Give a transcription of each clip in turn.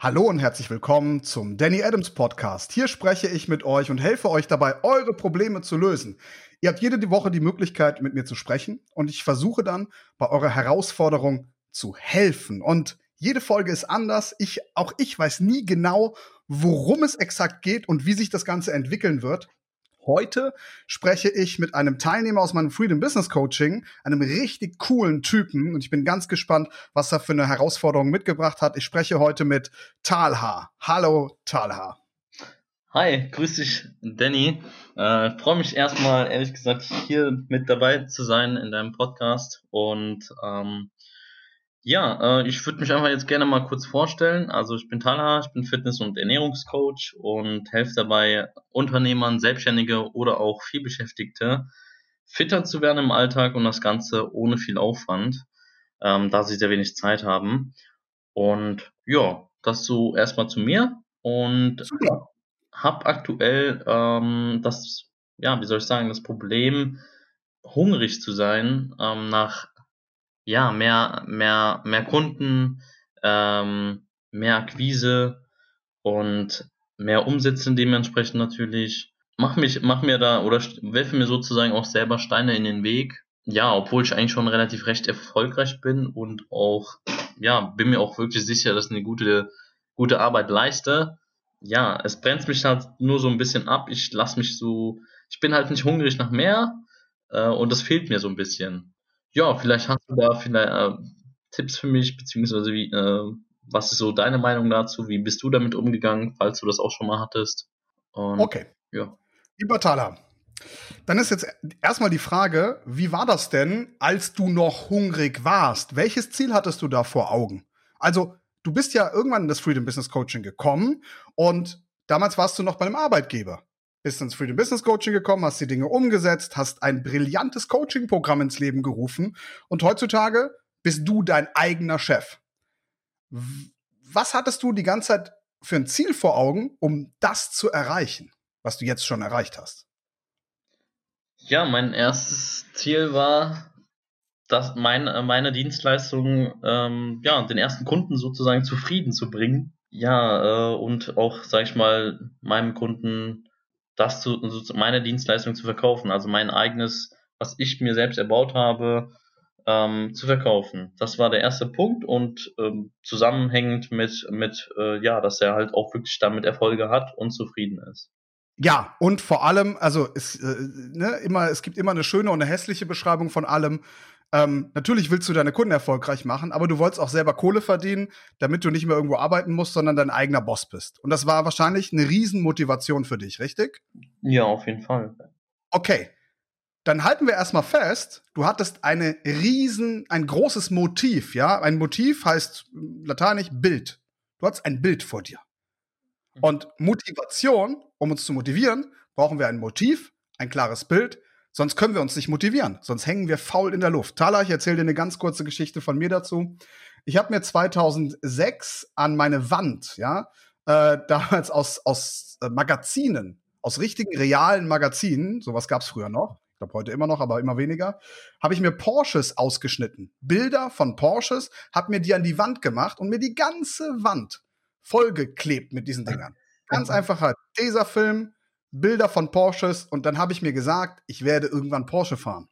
Hallo und herzlich willkommen zum Danny Adams Podcast. Hier spreche ich mit euch und helfe euch dabei, eure Probleme zu lösen. Ihr habt jede Woche die Möglichkeit, mit mir zu sprechen und ich versuche dann, bei eurer Herausforderung zu helfen. Und jede Folge ist anders. Ich, auch ich weiß nie genau, worum es exakt geht und wie sich das Ganze entwickeln wird. Heute spreche ich mit einem Teilnehmer aus meinem Freedom Business Coaching, einem richtig coolen Typen. Und ich bin ganz gespannt, was er für eine Herausforderung mitgebracht hat. Ich spreche heute mit Talha. Hallo, Talha. Hi, grüß dich, Danny. Äh, Freue mich erstmal, ehrlich gesagt, hier mit dabei zu sein in deinem Podcast. Und ähm, ja, äh, ich würde mich einfach jetzt gerne mal kurz vorstellen. Also ich bin Talha, ich bin Fitness- und Ernährungscoach und helfe dabei Unternehmern, Selbstständige oder auch vielbeschäftigte fitter zu werden im Alltag und das Ganze ohne viel Aufwand, ähm, da sie sehr wenig Zeit haben. Und ja, das so erstmal zu mir und Super. hab aktuell ähm, das, ja, wie soll ich sagen, das Problem, hungrig zu sein ähm, nach ja, mehr, mehr, mehr Kunden, ähm, mehr Akquise und mehr Umsätze dementsprechend natürlich. Mach mich, mach mir da oder werfe mir sozusagen auch selber Steine in den Weg. Ja, obwohl ich eigentlich schon relativ recht erfolgreich bin und auch, ja, bin mir auch wirklich sicher, dass ich eine gute, gute Arbeit leiste. Ja, es brennt mich halt nur so ein bisschen ab. Ich lass mich so, ich bin halt nicht hungrig nach mehr äh, und das fehlt mir so ein bisschen. Ja, vielleicht hast du da vielleicht äh, Tipps für mich, beziehungsweise wie, äh, was ist so deine Meinung dazu? Wie bist du damit umgegangen, falls du das auch schon mal hattest? Und, okay. Ja. Lieber Thaler, dann ist jetzt erstmal die Frage, wie war das denn, als du noch hungrig warst? Welches Ziel hattest du da vor Augen? Also, du bist ja irgendwann in das Freedom Business Coaching gekommen und damals warst du noch bei einem Arbeitgeber bist ins Freedom Business Coaching gekommen, hast die Dinge umgesetzt, hast ein brillantes Coaching-Programm ins Leben gerufen und heutzutage bist du dein eigener Chef. Was hattest du die ganze Zeit für ein Ziel vor Augen, um das zu erreichen, was du jetzt schon erreicht hast? Ja, mein erstes Ziel war, dass mein, äh, meine Dienstleistung ähm, ja, den ersten Kunden sozusagen zufrieden zu bringen. Ja, äh, und auch, sag ich mal, meinem Kunden das zu, meine Dienstleistung zu verkaufen, also mein eigenes, was ich mir selbst erbaut habe, ähm, zu verkaufen. Das war der erste Punkt und ähm, zusammenhängend mit, mit äh, ja, dass er halt auch wirklich damit Erfolge hat und zufrieden ist. Ja, und vor allem, also es, äh, ne, immer, es gibt immer eine schöne und eine hässliche Beschreibung von allem. Ähm, natürlich willst du deine Kunden erfolgreich machen, aber du wolltest auch selber Kohle verdienen, damit du nicht mehr irgendwo arbeiten musst, sondern dein eigener Boss bist. Und das war wahrscheinlich eine Riesenmotivation für dich, richtig? Ja, auf jeden Fall. Okay. Dann halten wir erstmal fest, du hattest eine riesen, ein großes Motiv, ja? Ein Motiv heißt lateinisch Bild. Du hattest ein Bild vor dir. Mhm. Und Motivation, um uns zu motivieren, brauchen wir ein Motiv, ein klares Bild, Sonst können wir uns nicht motivieren. Sonst hängen wir faul in der Luft. Tala, ich erzähle dir eine ganz kurze Geschichte von mir dazu. Ich habe mir 2006 an meine Wand, ja, äh, damals aus, aus äh, Magazinen, aus richtigen, realen Magazinen, sowas gab es früher noch, ich glaube heute immer noch, aber immer weniger, habe ich mir Porsches ausgeschnitten. Bilder von Porsches, habe mir die an die Wand gemacht und mir die ganze Wand vollgeklebt mit diesen Dingern. Ganz einfacher Tesafilm, Bilder von Porsches und dann habe ich mir gesagt, ich werde irgendwann Porsche fahren.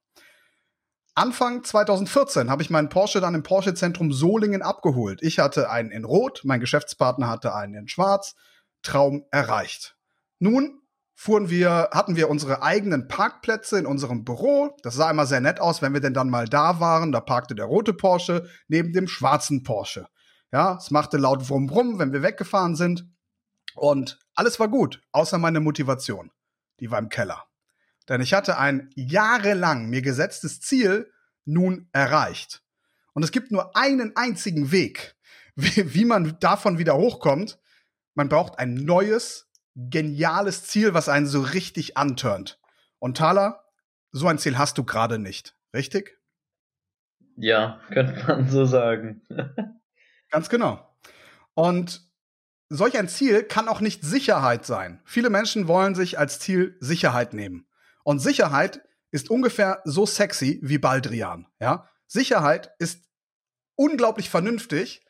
Anfang 2014 habe ich meinen Porsche dann im Porsche Zentrum Solingen abgeholt. Ich hatte einen in Rot, mein Geschäftspartner hatte einen in Schwarz. Traum erreicht. Nun fuhren wir, hatten wir unsere eigenen Parkplätze in unserem Büro. Das sah immer sehr nett aus, wenn wir denn dann mal da waren. Da parkte der rote Porsche neben dem schwarzen Porsche. Ja, es machte laut Brumm Brumm, wenn wir weggefahren sind. Und alles war gut, außer meine Motivation. Die war im Keller. Denn ich hatte ein jahrelang mir gesetztes Ziel nun erreicht. Und es gibt nur einen einzigen Weg, wie, wie man davon wieder hochkommt. Man braucht ein neues, geniales Ziel, was einen so richtig antörnt. Und Thaler, so ein Ziel hast du gerade nicht, richtig? Ja, könnte man so sagen. Ganz genau. Und solch ein Ziel kann auch nicht Sicherheit sein. Viele Menschen wollen sich als Ziel Sicherheit nehmen. Und Sicherheit ist ungefähr so sexy wie Baldrian. Ja? Sicherheit ist unglaublich vernünftig,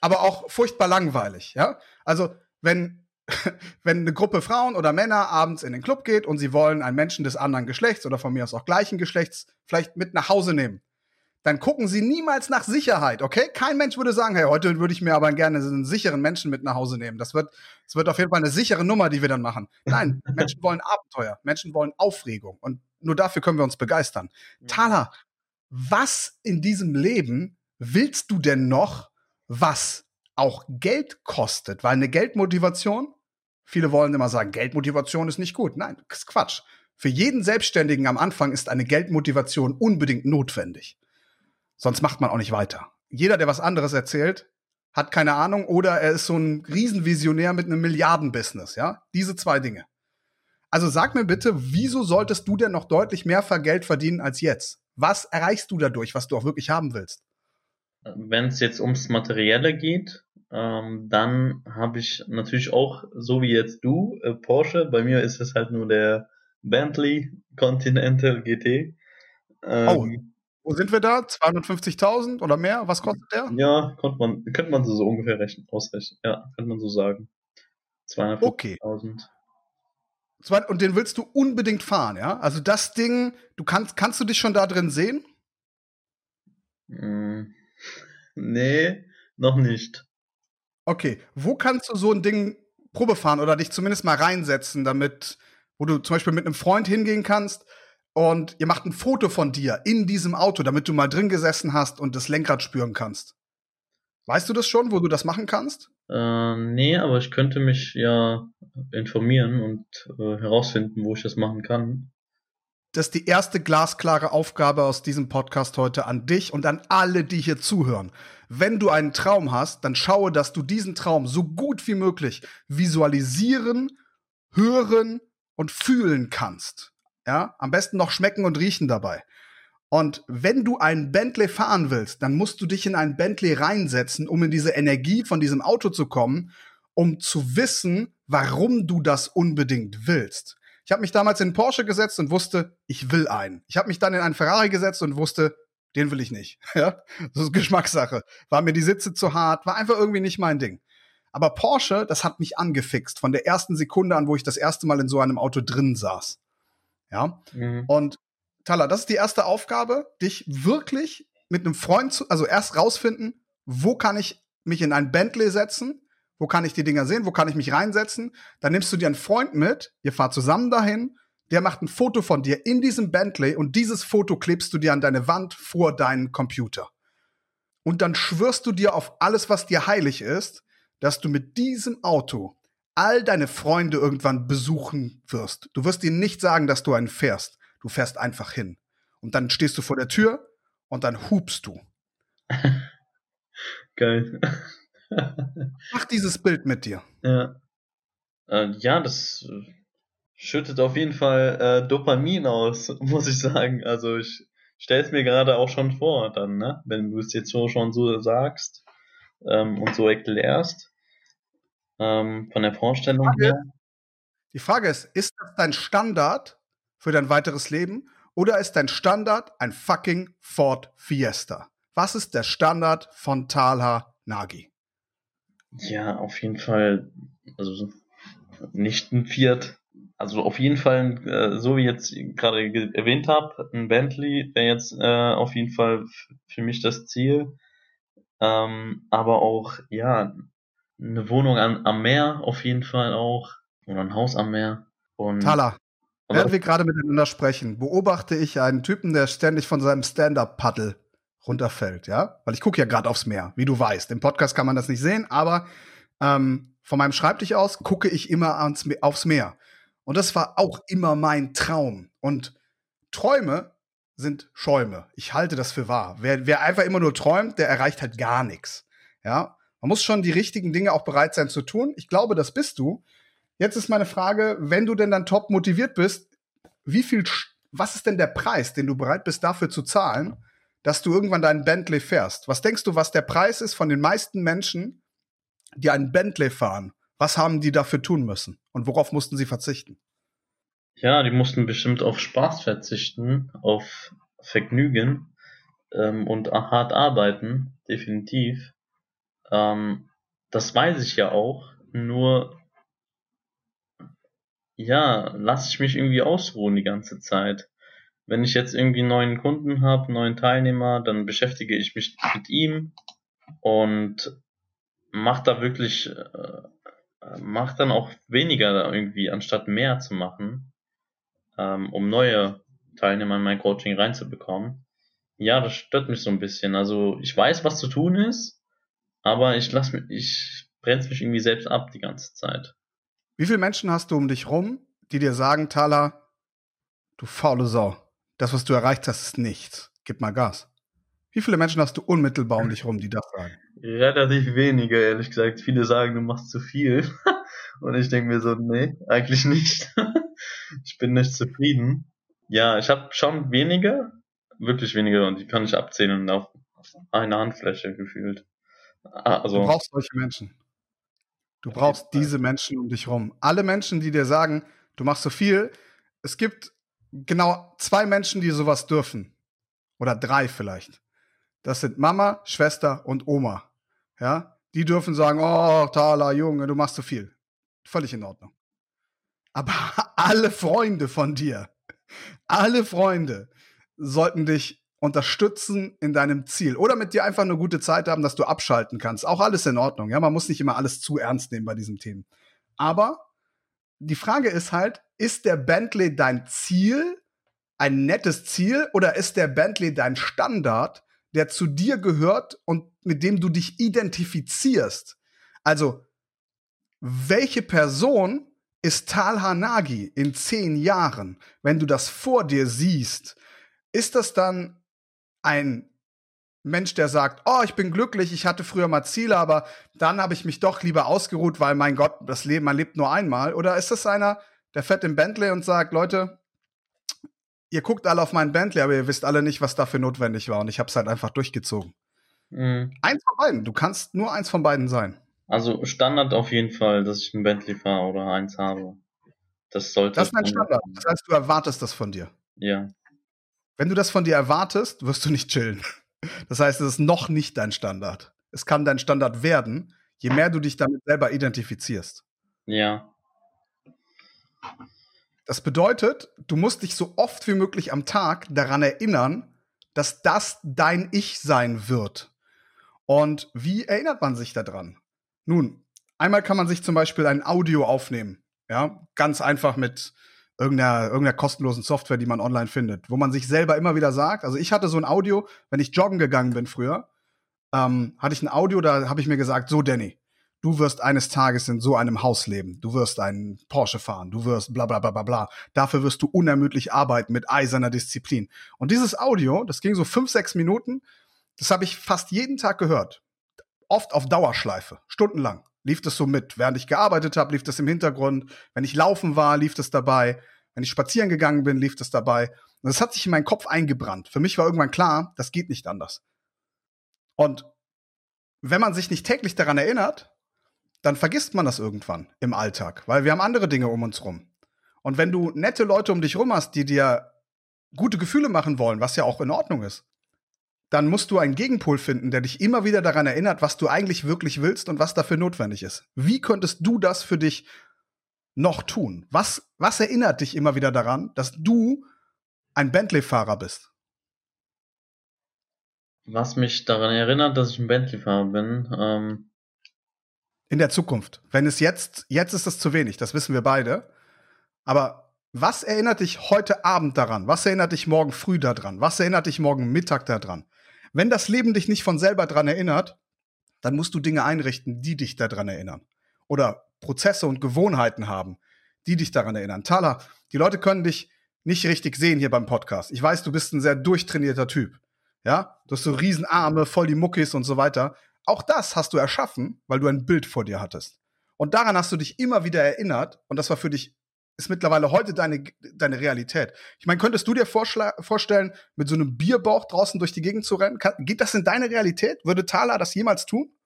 aber auch furchtbar langweilig, ja? Also, wenn, wenn eine Gruppe Frauen oder Männer abends in den Club geht und sie wollen einen Menschen des anderen Geschlechts oder von mir aus auch gleichen Geschlechts vielleicht mit nach Hause nehmen, dann gucken sie niemals nach Sicherheit, okay? Kein Mensch würde sagen, hey, heute würde ich mir aber gerne einen sicheren Menschen mit nach Hause nehmen. Das wird, das wird auf jeden Fall eine sichere Nummer, die wir dann machen. Nein, Menschen wollen Abenteuer, Menschen wollen Aufregung und nur dafür können wir uns begeistern. Mhm. Thala, was in diesem Leben willst du denn noch, was auch Geld kostet? Weil eine Geldmotivation, viele wollen immer sagen, Geldmotivation ist nicht gut. Nein, das ist Quatsch. Für jeden Selbstständigen am Anfang ist eine Geldmotivation unbedingt notwendig. Sonst macht man auch nicht weiter. Jeder, der was anderes erzählt, hat keine Ahnung oder er ist so ein Riesenvisionär mit einem Milliardenbusiness, ja? Diese zwei Dinge. Also sag mir bitte, wieso solltest du denn noch deutlich mehr Geld verdienen als jetzt? Was erreichst du dadurch, was du auch wirklich haben willst? Wenn es jetzt ums Materielle geht, ähm, dann habe ich natürlich auch, so wie jetzt du, äh, Porsche. Bei mir ist es halt nur der Bentley Continental GT. Ähm, oh, wo sind wir da? 250.000 oder mehr? Was kostet der? Ja, konnte man, könnte man so, ungefähr rechnen, ausrechnen. Ja, könnte man so sagen. 250.000. Okay. Und den willst du unbedingt fahren, ja? Also das Ding, du kannst, kannst du dich schon da drin sehen? Mm, nee, noch nicht. Okay, wo kannst du so ein Ding Probe fahren oder dich zumindest mal reinsetzen, damit, wo du zum Beispiel mit einem Freund hingehen kannst und ihr macht ein Foto von dir in diesem Auto, damit du mal drin gesessen hast und das Lenkrad spüren kannst. Weißt du das schon, wo du das machen kannst? Äh, nee, aber ich könnte mich ja informieren und äh, herausfinden, wo ich das machen kann. Das ist die erste glasklare Aufgabe aus diesem Podcast heute an dich und an alle, die hier zuhören. Wenn du einen Traum hast, dann schaue, dass du diesen Traum so gut wie möglich visualisieren, hören und fühlen kannst. Ja, am besten noch schmecken und riechen dabei. Und wenn du einen Bentley fahren willst, dann musst du dich in einen Bentley reinsetzen, um in diese Energie von diesem Auto zu kommen, um zu wissen, warum du das unbedingt willst. Ich habe mich damals in Porsche gesetzt und wusste, ich will einen. Ich habe mich dann in einen Ferrari gesetzt und wusste, den will ich nicht. Ja, das ist Geschmackssache. War mir die Sitze zu hart, war einfach irgendwie nicht mein Ding. Aber Porsche, das hat mich angefixt von der ersten Sekunde an, wo ich das erste Mal in so einem Auto drin saß. Ja. Mhm. Und Tala, das ist die erste Aufgabe, dich wirklich mit einem Freund zu, also erst rausfinden, wo kann ich mich in ein Bentley setzen, wo kann ich die Dinger sehen, wo kann ich mich reinsetzen. Dann nimmst du dir einen Freund mit, ihr fahrt zusammen dahin, der macht ein Foto von dir in diesem Bentley und dieses Foto klebst du dir an deine Wand vor deinen Computer. Und dann schwörst du dir auf alles, was dir heilig ist, dass du mit diesem Auto all deine Freunde irgendwann besuchen wirst. Du wirst ihnen nicht sagen, dass du einen fährst. Du fährst einfach hin. Und dann stehst du vor der Tür und dann hupst du. Geil. Mach dieses Bild mit dir. Ja. Äh, ja, das schüttet auf jeden Fall äh, Dopamin aus, muss ich sagen. Also ich stelle es mir gerade auch schon vor, dann, ne? Wenn du es jetzt so schon so sagst ähm, und so erklärst ähm, von der Vorstellung Frage, her. Die Frage ist, ist das dein Standard für dein weiteres Leben oder ist dein Standard ein fucking Ford Fiesta? Was ist der Standard von Talha Nagi? Ja, auf jeden Fall, also nicht ein Fiat, also auf jeden Fall, äh, so wie jetzt gerade erwähnt habe, ein Bentley wäre jetzt äh, auf jeden Fall für mich das Ziel. Ähm, aber auch, ja, eine Wohnung am, am Meer auf jeden Fall auch. Oder ein Haus am Meer. Und Tala, während wir gerade miteinander sprechen, beobachte ich einen Typen, der ständig von seinem Stand-Up-Paddle runterfällt, ja? Weil ich gucke ja gerade aufs Meer, wie du weißt. Im Podcast kann man das nicht sehen, aber ähm, von meinem Schreibtisch aus gucke ich immer ans, aufs Meer. Und das war auch immer mein Traum. Und Träume sind Schäume. Ich halte das für wahr. Wer, wer einfach immer nur träumt, der erreicht halt gar nichts. Ja, man muss schon die richtigen Dinge auch bereit sein zu tun. Ich glaube, das bist du. Jetzt ist meine Frage, wenn du denn dann top motiviert bist, wie viel, was ist denn der Preis, den du bereit bist dafür zu zahlen, dass du irgendwann deinen Bentley fährst? Was denkst du, was der Preis ist von den meisten Menschen, die einen Bentley fahren? Was haben die dafür tun müssen? Und worauf mussten sie verzichten? Ja, die mussten bestimmt auf Spaß verzichten, auf Vergnügen ähm, und hart arbeiten, definitiv. Ähm, das weiß ich ja auch, nur ja, lasse ich mich irgendwie ausruhen die ganze Zeit. Wenn ich jetzt irgendwie neuen Kunden habe, neuen Teilnehmer, dann beschäftige ich mich mit ihm und mache da wirklich, äh, mache dann auch weniger irgendwie, anstatt mehr zu machen, ähm, um neue Teilnehmer in mein Coaching reinzubekommen. Ja, das stört mich so ein bisschen. Also ich weiß, was zu tun ist, aber ich lass mich, ich bremse mich irgendwie selbst ab die ganze Zeit. Wie viele Menschen hast du um dich rum, die dir sagen, Thala, du faule Sau, das, was du erreicht hast, ist nichts. Gib mal Gas. Wie viele Menschen hast du unmittelbar um dich rum, die das sagen? Relativ wenige, ehrlich gesagt. Viele sagen, du machst zu viel. Und ich denke mir so, nee, eigentlich nicht. ich bin nicht zufrieden. Ja, ich habe schon wenige, wirklich wenige, und die kann ich abzählen auf eine Handfläche gefühlt. Ah, also, du brauchst solche Menschen. Du brauchst diese Menschen um dich rum. Alle Menschen, die dir sagen, du machst so viel. Es gibt genau zwei Menschen, die sowas dürfen. Oder drei vielleicht. Das sind Mama, Schwester und Oma. Ja, die dürfen sagen, oh, Thala, Junge, du machst so viel. Völlig in Ordnung. Aber alle Freunde von dir, alle Freunde sollten dich unterstützen in deinem Ziel oder mit dir einfach eine gute Zeit haben, dass du abschalten kannst. Auch alles in Ordnung. Ja, man muss nicht immer alles zu ernst nehmen bei diesen Themen. Aber die Frage ist halt, ist der Bentley dein Ziel, ein nettes Ziel, oder ist der Bentley dein Standard, der zu dir gehört und mit dem du dich identifizierst? Also, welche Person ist Tal Hanagi in zehn Jahren, wenn du das vor dir siehst? Ist das dann ein Mensch, der sagt, oh, ich bin glücklich, ich hatte früher mal Ziele, aber dann habe ich mich doch lieber ausgeruht, weil mein Gott, das Leben, man lebt nur einmal? Oder ist das einer, der fährt im Bentley und sagt, Leute, ihr guckt alle auf meinen Bentley, aber ihr wisst alle nicht, was dafür notwendig war und ich habe es halt einfach durchgezogen. Mhm. Eins von beiden, du kannst nur eins von beiden sein. Also Standard auf jeden Fall, dass ich ein Bentley fahre oder eins habe. Das sollte. Das ist mein Standard. Das heißt, du erwartest das von dir. Ja. Wenn du das von dir erwartest, wirst du nicht chillen. Das heißt, es ist noch nicht dein Standard. Es kann dein Standard werden, je mehr du dich damit selber identifizierst. Ja. Das bedeutet, du musst dich so oft wie möglich am Tag daran erinnern, dass das dein Ich sein wird. Und wie erinnert man sich daran? Nun, einmal kann man sich zum Beispiel ein Audio aufnehmen. Ja, ganz einfach mit irgendeiner, irgendeiner kostenlosen Software, die man online findet, wo man sich selber immer wieder sagt, also ich hatte so ein Audio, wenn ich joggen gegangen bin früher, ähm, hatte ich ein Audio, da habe ich mir gesagt, so Danny, du wirst eines Tages in so einem Haus leben, du wirst einen Porsche fahren, du wirst bla bla bla bla bla. Dafür wirst du unermüdlich arbeiten mit eiserner Disziplin. Und dieses Audio, das ging so fünf, sechs Minuten, das habe ich fast jeden Tag gehört. Oft auf Dauerschleife, stundenlang lief das so mit. Während ich gearbeitet habe, lief das im Hintergrund. Wenn ich laufen war, lief das dabei. Wenn ich spazieren gegangen bin, lief das dabei. Und das hat sich in meinen Kopf eingebrannt. Für mich war irgendwann klar, das geht nicht anders. Und wenn man sich nicht täglich daran erinnert, dann vergisst man das irgendwann im Alltag, weil wir haben andere Dinge um uns rum. Und wenn du nette Leute um dich rum hast, die dir gute Gefühle machen wollen, was ja auch in Ordnung ist, dann musst du einen Gegenpol finden, der dich immer wieder daran erinnert, was du eigentlich wirklich willst und was dafür notwendig ist. Wie könntest du das für dich noch tun? Was, was erinnert dich immer wieder daran, dass du ein Bentley-Fahrer bist? Was mich daran erinnert, dass ich ein Bentley-Fahrer bin? Ähm In der Zukunft. Wenn es jetzt, jetzt ist es zu wenig, das wissen wir beide. Aber was erinnert dich heute Abend daran? Was erinnert dich morgen früh daran? Was erinnert dich morgen Mittag daran? Wenn das Leben dich nicht von selber dran erinnert, dann musst du Dinge einrichten, die dich daran erinnern. Oder Prozesse und Gewohnheiten haben, die dich daran erinnern. Tala, die Leute können dich nicht richtig sehen hier beim Podcast. Ich weiß, du bist ein sehr durchtrainierter Typ. Ja, du hast so Riesenarme, voll die Muckis und so weiter. Auch das hast du erschaffen, weil du ein Bild vor dir hattest. Und daran hast du dich immer wieder erinnert und das war für dich ist mittlerweile heute deine, deine Realität. Ich meine, könntest du dir vorstellen, mit so einem Bierbauch draußen durch die Gegend zu rennen? Kann, geht das in deine Realität? Würde Thala das jemals tun?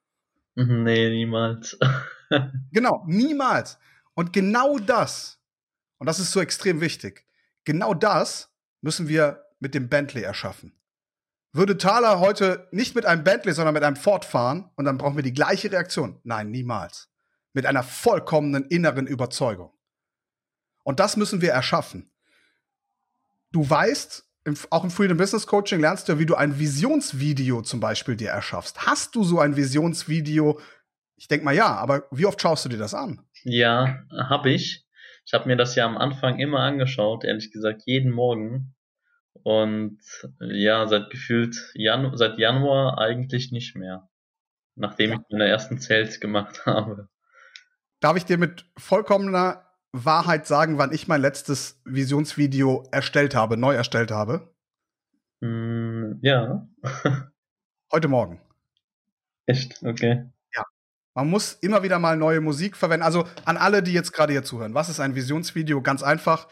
Nee, niemals. genau, niemals. Und genau das, und das ist so extrem wichtig, genau das müssen wir mit dem Bentley erschaffen. Würde Thaler heute nicht mit einem Bentley, sondern mit einem Ford fahren und dann brauchen wir die gleiche Reaktion? Nein, niemals. Mit einer vollkommenen inneren Überzeugung. Und das müssen wir erschaffen. Du weißt, im, auch im Freedom Business Coaching lernst du, wie du ein Visionsvideo zum Beispiel dir erschaffst. Hast du so ein Visionsvideo? Ich denke mal ja, aber wie oft schaust du dir das an? Ja, habe ich. Ich habe mir das ja am Anfang immer angeschaut, ehrlich gesagt, jeden Morgen. Und ja, seit gefühlt Janu seit Januar eigentlich nicht mehr. Nachdem ja. ich meine ersten Zelt gemacht habe. Darf ich dir mit vollkommener Wahrheit sagen, wann ich mein letztes Visionsvideo erstellt habe, neu erstellt habe? Mm, ja. Heute Morgen. Echt? Okay. Ja. Man muss immer wieder mal neue Musik verwenden. Also an alle, die jetzt gerade hier zuhören. Was ist ein Visionsvideo? Ganz einfach.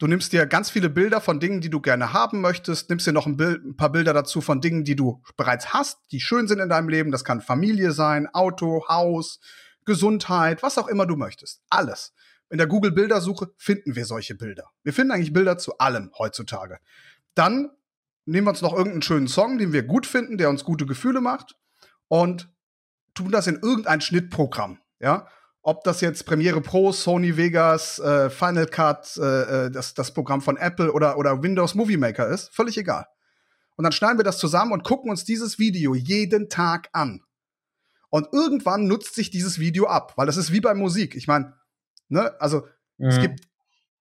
Du nimmst dir ganz viele Bilder von Dingen, die du gerne haben möchtest, nimmst dir noch ein, Bild, ein, paar Bilder dazu von Dingen, die du bereits hast, die schön sind in deinem Leben. Das kann Familie sein, Auto, Haus, Gesundheit, was auch immer du möchtest. Alles. In der Google-Bildersuche finden wir solche Bilder. Wir finden eigentlich Bilder zu allem heutzutage. Dann nehmen wir uns noch irgendeinen schönen Song, den wir gut finden, der uns gute Gefühle macht und tun das in irgendein Schnittprogramm. Ja, ob das jetzt Premiere Pro, Sony Vegas, äh, Final Cut, äh, äh, das, das Programm von Apple oder, oder Windows Movie Maker ist, völlig egal. Und dann schneiden wir das zusammen und gucken uns dieses Video jeden Tag an. Und irgendwann nutzt sich dieses Video ab, weil das ist wie bei Musik. Ich meine, ne, also mhm. es gibt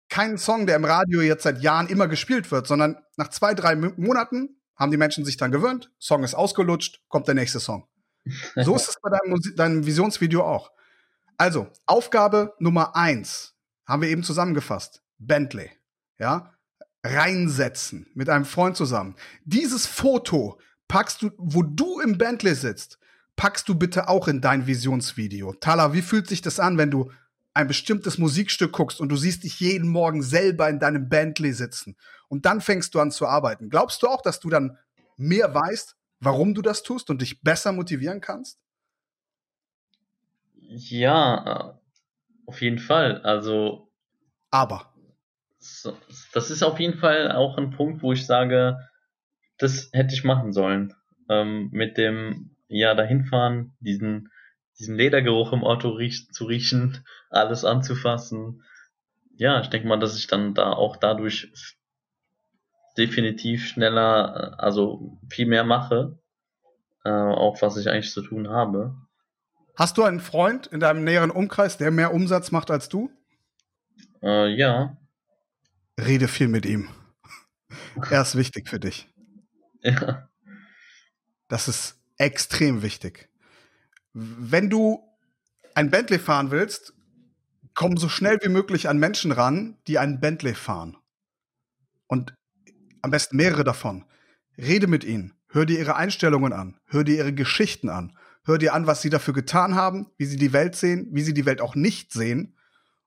keinen Song, der im Radio jetzt seit Jahren immer gespielt wird, sondern nach zwei, drei Monaten haben die Menschen sich dann gewöhnt, Song ist ausgelutscht, kommt der nächste Song. So ist es bei deinem, deinem Visionsvideo auch. Also, Aufgabe Nummer eins haben wir eben zusammengefasst. Bentley. Ja? Reinsetzen mit einem Freund zusammen. Dieses Foto packst du, wo du im Bentley sitzt, packst du bitte auch in dein Visionsvideo. Tala, wie fühlt sich das an, wenn du ein bestimmtes Musikstück guckst und du siehst dich jeden Morgen selber in deinem Bentley sitzen und dann fängst du an zu arbeiten? Glaubst du auch, dass du dann mehr weißt, warum du das tust und dich besser motivieren kannst? Ja, auf jeden Fall. Also. Aber. das ist auf jeden Fall auch ein Punkt, wo ich sage, das hätte ich machen sollen. Ähm, mit dem, ja, dahin fahren, diesen, diesen Ledergeruch im Auto riech, zu riechen, alles anzufassen. Ja, ich denke mal, dass ich dann da auch dadurch definitiv schneller, äh, also viel mehr mache, äh, auch was ich eigentlich zu tun habe. Hast du einen Freund in deinem näheren Umkreis, der mehr Umsatz macht als du? Äh, ja. Rede viel mit ihm. er ist wichtig für dich. Ja. Das ist extrem wichtig. Wenn du ein Bentley fahren willst, komm so schnell wie möglich an Menschen ran, die einen Bentley fahren. Und am besten mehrere davon. Rede mit ihnen. Hör dir ihre Einstellungen an. Hör dir ihre Geschichten an. Hör dir an, was sie dafür getan haben, wie sie die Welt sehen, wie sie die Welt auch nicht sehen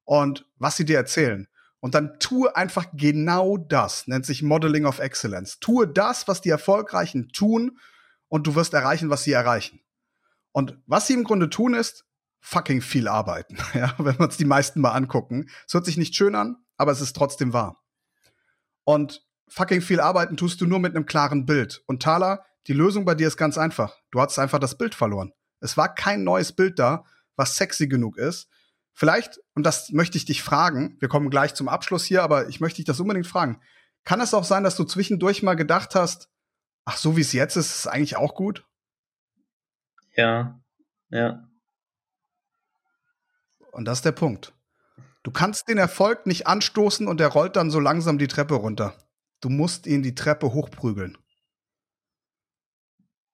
und was sie dir erzählen. Und dann tue einfach genau das, nennt sich Modeling of Excellence. Tue das, was die Erfolgreichen tun und du wirst erreichen, was sie erreichen. Und was sie im Grunde tun ist, fucking viel arbeiten. Ja, wenn wir uns die meisten mal angucken. Es hört sich nicht schön an, aber es ist trotzdem wahr. Und fucking viel arbeiten tust du nur mit einem klaren Bild. Und Thaler, die Lösung bei dir ist ganz einfach. Du hast einfach das Bild verloren. Es war kein neues Bild da, was sexy genug ist. Vielleicht, und das möchte ich dich fragen, wir kommen gleich zum Abschluss hier, aber ich möchte dich das unbedingt fragen. Kann es auch sein, dass du zwischendurch mal gedacht hast, ach, so wie es jetzt ist, ist eigentlich auch gut? Ja, ja. Und das ist der Punkt. Du kannst den Erfolg nicht anstoßen und er rollt dann so langsam die Treppe runter. Du musst ihn die Treppe hochprügeln.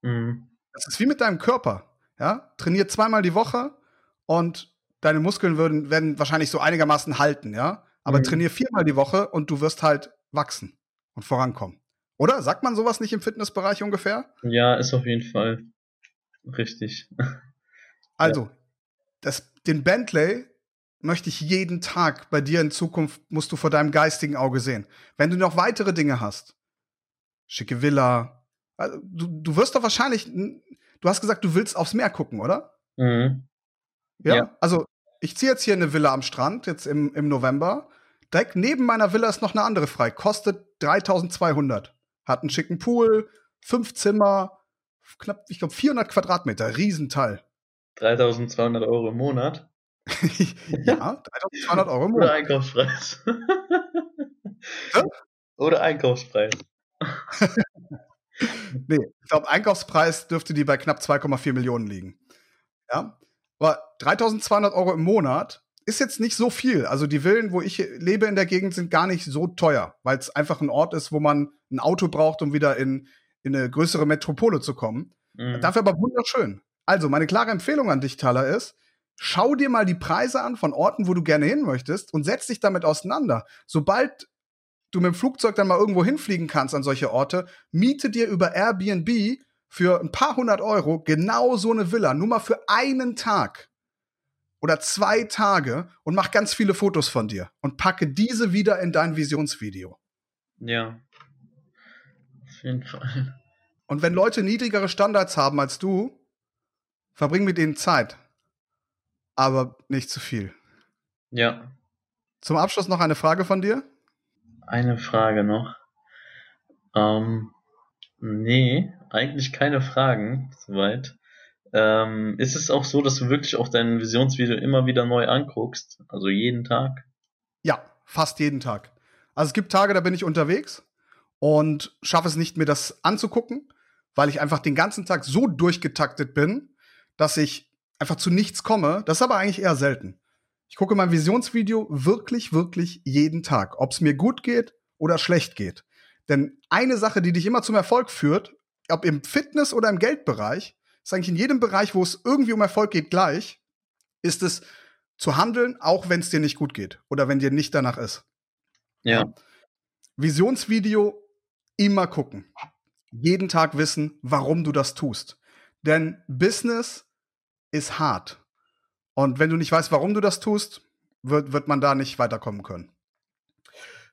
Mhm. Das ist wie mit deinem Körper. Ja? Trainier zweimal die Woche und deine Muskeln würden, werden wahrscheinlich so einigermaßen halten, ja. Aber mhm. trainier viermal die Woche und du wirst halt wachsen und vorankommen. Oder? Sagt man sowas nicht im Fitnessbereich ungefähr? Ja, ist auf jeden Fall richtig. Also, ja. das, den Bentley möchte ich jeden Tag bei dir in Zukunft, musst du vor deinem geistigen Auge sehen. Wenn du noch weitere Dinge hast, schicke Villa, also, du, du wirst doch wahrscheinlich, du hast gesagt, du willst aufs Meer gucken, oder? Mhm. Ja? ja. Also, ich ziehe jetzt hier eine Villa am Strand, jetzt im, im November. Direkt neben meiner Villa ist noch eine andere frei. Kostet 3200. Hat einen schicken Pool, fünf Zimmer, knapp, ich glaube 400 Quadratmeter, Riesenteil. 3200 Euro im Monat. ja, 3200 Euro im Oder Monat. Einkaufspreis. Ja? Oder Einkaufspreis. Nee, ich glaube, Einkaufspreis dürfte die bei knapp 2,4 Millionen liegen. Ja, aber 3200 Euro im Monat ist jetzt nicht so viel. Also die Villen, wo ich lebe in der Gegend, sind gar nicht so teuer, weil es einfach ein Ort ist, wo man ein Auto braucht, um wieder in, in eine größere Metropole zu kommen. Mhm. Dafür aber wunderschön. Also, meine klare Empfehlung an dich, Thaler, ist, schau dir mal die Preise an von Orten, wo du gerne hin möchtest und setz dich damit auseinander. Sobald du mit dem Flugzeug dann mal irgendwo hinfliegen kannst an solche Orte, miete dir über Airbnb für ein paar hundert Euro genau so eine Villa, nur mal für einen Tag oder zwei Tage und mach ganz viele Fotos von dir und packe diese wieder in dein Visionsvideo. Ja. Jeden Fall. Und wenn Leute niedrigere Standards haben als du, verbring mit ihnen Zeit. Aber nicht zu viel. Ja. Zum Abschluss noch eine Frage von dir. Eine Frage noch. Ähm, nee, eigentlich keine Fragen, soweit. Ähm, ist es auch so, dass du wirklich auch dein Visionsvideo immer wieder neu anguckst? Also jeden Tag? Ja, fast jeden Tag. Also es gibt Tage, da bin ich unterwegs und schaffe es nicht, mir das anzugucken, weil ich einfach den ganzen Tag so durchgetaktet bin, dass ich einfach zu nichts komme. Das ist aber eigentlich eher selten. Ich gucke mein Visionsvideo wirklich, wirklich jeden Tag, ob es mir gut geht oder schlecht geht. Denn eine Sache, die dich immer zum Erfolg führt, ob im Fitness- oder im Geldbereich, ist eigentlich in jedem Bereich, wo es irgendwie um Erfolg geht, gleich, ist es zu handeln, auch wenn es dir nicht gut geht oder wenn dir nicht danach ist. Ja. Visionsvideo immer gucken. Jeden Tag wissen, warum du das tust. Denn Business ist hart. Und wenn du nicht weißt, warum du das tust, wird, wird man da nicht weiterkommen können.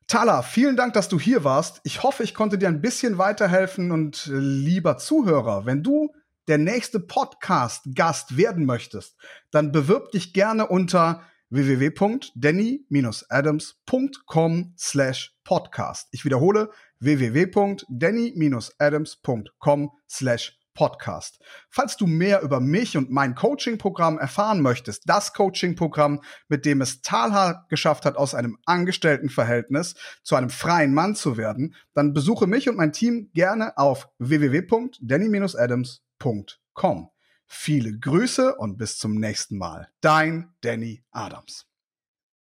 Tala, vielen Dank, dass du hier warst. Ich hoffe, ich konnte dir ein bisschen weiterhelfen und äh, lieber Zuhörer, wenn du der nächste Podcast-Gast werden möchtest, dann bewirb dich gerne unter www.danny-adams.com slash podcast. Ich wiederhole www.danny-adams.com slash podcast. Falls du mehr über mich und mein Coaching-Programm erfahren möchtest, das Coaching-Programm, mit dem es Talha geschafft hat, aus einem Angestelltenverhältnis zu einem freien Mann zu werden, dann besuche mich und mein Team gerne auf www.danny-adams.com. Viele Grüße und bis zum nächsten Mal. Dein Danny Adams.